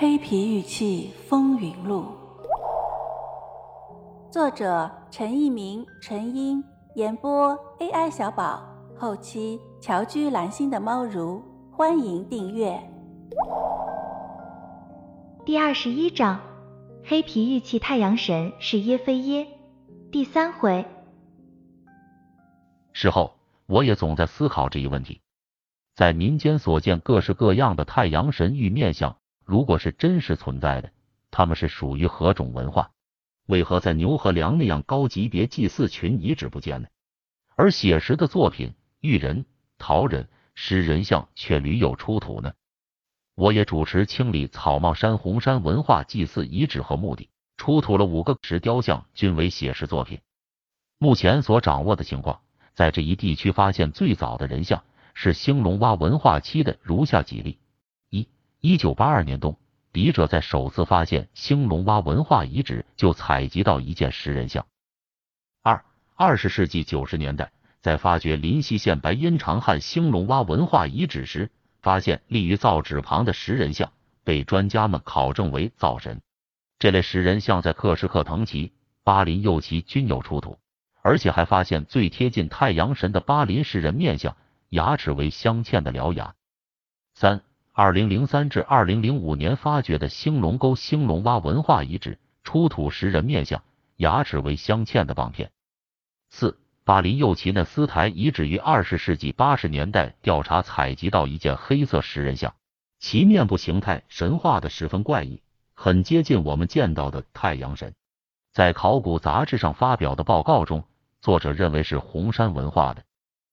黑皮玉器风云录》，作者陈一鸣、陈英，演播 AI 小宝，后期乔居蓝心的猫如，欢迎订阅。第二十一章，黑皮玉器太阳神是耶非耶。第三回。事后，我也总在思考这一问题：在民间所见各式各样的太阳神玉面相。如果是真实存在的，他们是属于何种文化？为何在牛和梁那样高级别祭祀群遗址不见呢？而写实的作品玉人、陶人、石人像却屡有出土呢？我也主持清理草帽山红山文化祭祀遗址和墓地，出土了五个石雕像，均为写实作品。目前所掌握的情况，在这一地区发现最早的人像是兴隆洼文化期的如下几例。一九八二年冬，笔者在首次发现兴隆洼文化遗址就采集到一件石人像。二二十世纪九十年代，在发掘临溪县白阴长汉兴隆洼文化遗址时，发现立于造纸旁的石人像，被专家们考证为灶神。这类石人像在克什克腾旗、巴林右旗均有出土，而且还发现最贴近太阳神的巴林石人面像，牙齿为镶嵌的獠牙。三。二零零三至二零零五年发掘的兴隆沟兴隆洼文化遗址出土石人面像，牙齿为镶嵌的棒片。四巴林右旗那斯台遗址于二十世纪八十年代调查采集到一件黑色石人像，其面部形态神话的十分怪异，很接近我们见到的太阳神。在考古杂志上发表的报告中，作者认为是红山文化的，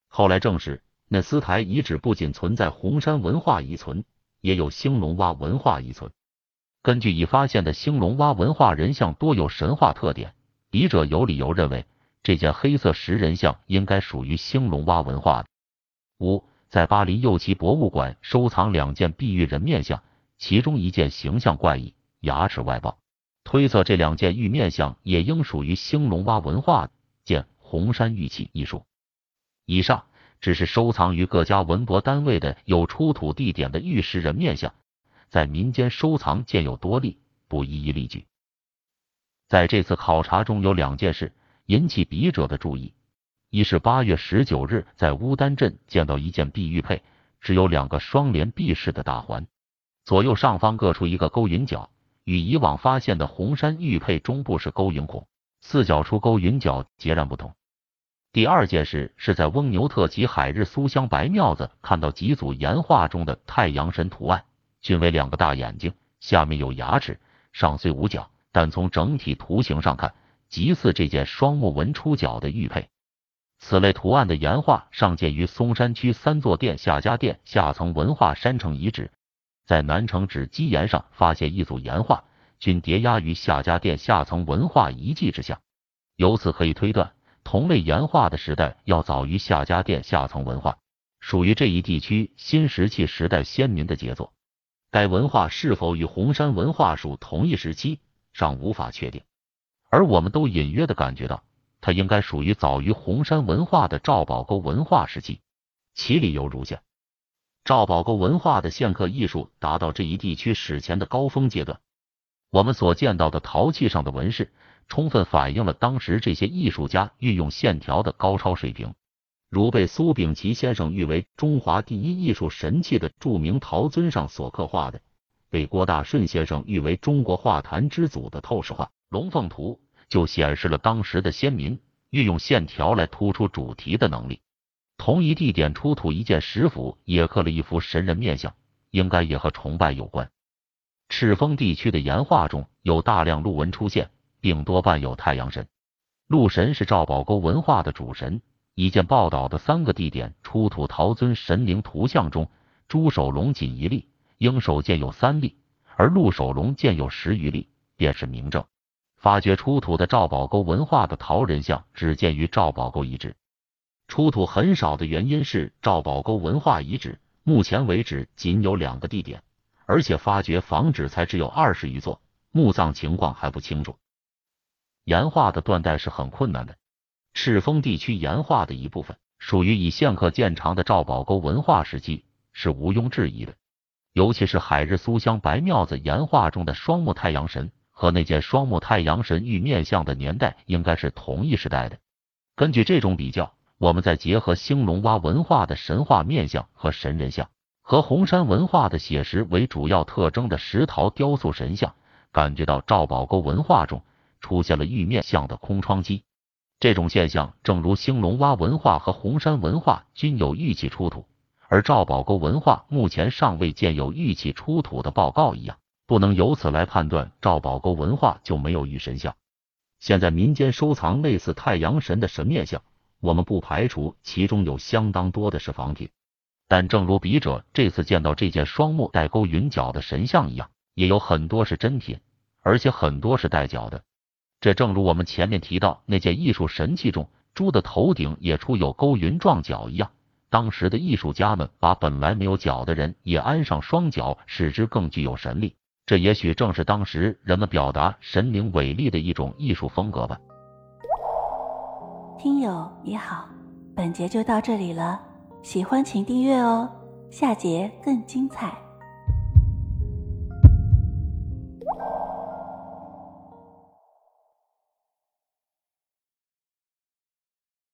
后来证实那斯台遗址不仅存在红山文化遗存。也有兴隆洼文化遗存。根据已发现的兴隆洼文化人像多有神话特点，笔者有理由认为这件黑色石人像应该属于兴隆洼文化的。五，在巴黎右旗博物馆收藏两件碧玉人面像，其中一件形象怪异，牙齿外爆，推测这两件玉面像也应属于兴隆洼文化的。见红山玉器一说。以上。只是收藏于各家文博单位的有出土地点的玉石人面像，在民间收藏见有多例，不一一例举。在这次考察中有两件事引起笔者的注意：一是八月十九日在乌丹镇见到一件碧玉佩，只有两个双联璧式的大环，左右上方各出一个勾云角，与以往发现的红山玉佩中部是勾云孔，四角出勾云角截然不同。第二件事是在翁牛特及海日苏香白庙子看到几组岩画中的太阳神图案，均为两个大眼睛，下面有牙齿，上虽无角，但从整体图形上看，极似这件双目纹出角的玉佩。此类图案的岩画上见于松山区三座殿夏家店下层文化山城遗址，在南城址基岩上发现一组岩画，均叠压于夏家店下层文化遗迹之下，由此可以推断。同类岩画的时代要早于夏家店下层文化，属于这一地区新石器时代先民的杰作。该文化是否与红山文化属同一时期，尚无法确定。而我们都隐约的感觉到，它应该属于早于红山文化的赵宝沟文化时期。其理由如下：赵宝沟文化的线刻艺术达到这一地区史前的高峰阶段，我们所见到的陶器上的纹饰。充分反映了当时这些艺术家运用线条的高超水平，如被苏秉琦先生誉为中华第一艺术神器的著名陶尊上所刻画的，被郭大顺先生誉为中国画坛之祖的透视画《龙凤图》，就显示了当时的先民运用线条来突出主题的能力。同一地点出土一件石斧，也刻了一幅神人面像，应该也和崇拜有关。赤峰地区的岩画中有大量鹿纹出现。并多伴有太阳神，鹿神是赵宝沟文化的主神。已见报道的三个地点出土陶尊神灵图像中，猪首龙仅一例，鹰首见有三例，而鹿首龙见有十余例，便是明证。发掘出土的赵宝沟文化的陶人像只见于赵宝沟遗址，出土很少的原因是赵宝沟文化遗址目前为止仅有两个地点，而且发掘房址才只有二十余座，墓葬情况还不清楚。岩画的断代是很困难的，赤峰地区岩画的一部分属于以线刻见长的赵宝沟文化时期，是毋庸置疑的。尤其是海日苏香白庙子岩画中的双目太阳神，和那件双目太阳神玉面像的年代应该是同一时代的。根据这种比较，我们再结合兴隆洼文化的神话面像和神人像，和红山文化的写实为主要特征的石陶雕塑神像，感觉到赵宝沟文化中出现了玉面像的空窗期。这种现象，正如兴隆洼文化和红山文化均有玉器出土，而赵宝沟文化目前尚未见有玉器出土的报告一样，不能由此来判断赵宝沟文化就没有玉神像。现在民间收藏类似太阳神的神面像，我们不排除其中有相当多的是仿品，但正如笔者这次见到这件双目带钩云角的神像一样，也有很多是真品，而且很多是带角的。这正如我们前面提到那件艺术神器中猪的头顶也出有钩云状角一样，当时的艺术家们把本来没有角的人也安上双角，使之更具有神力。这也许正是当时人们表达神灵伟力的一种艺术风格吧。听友你好，本节就到这里了，喜欢请订阅哦，下节更精彩。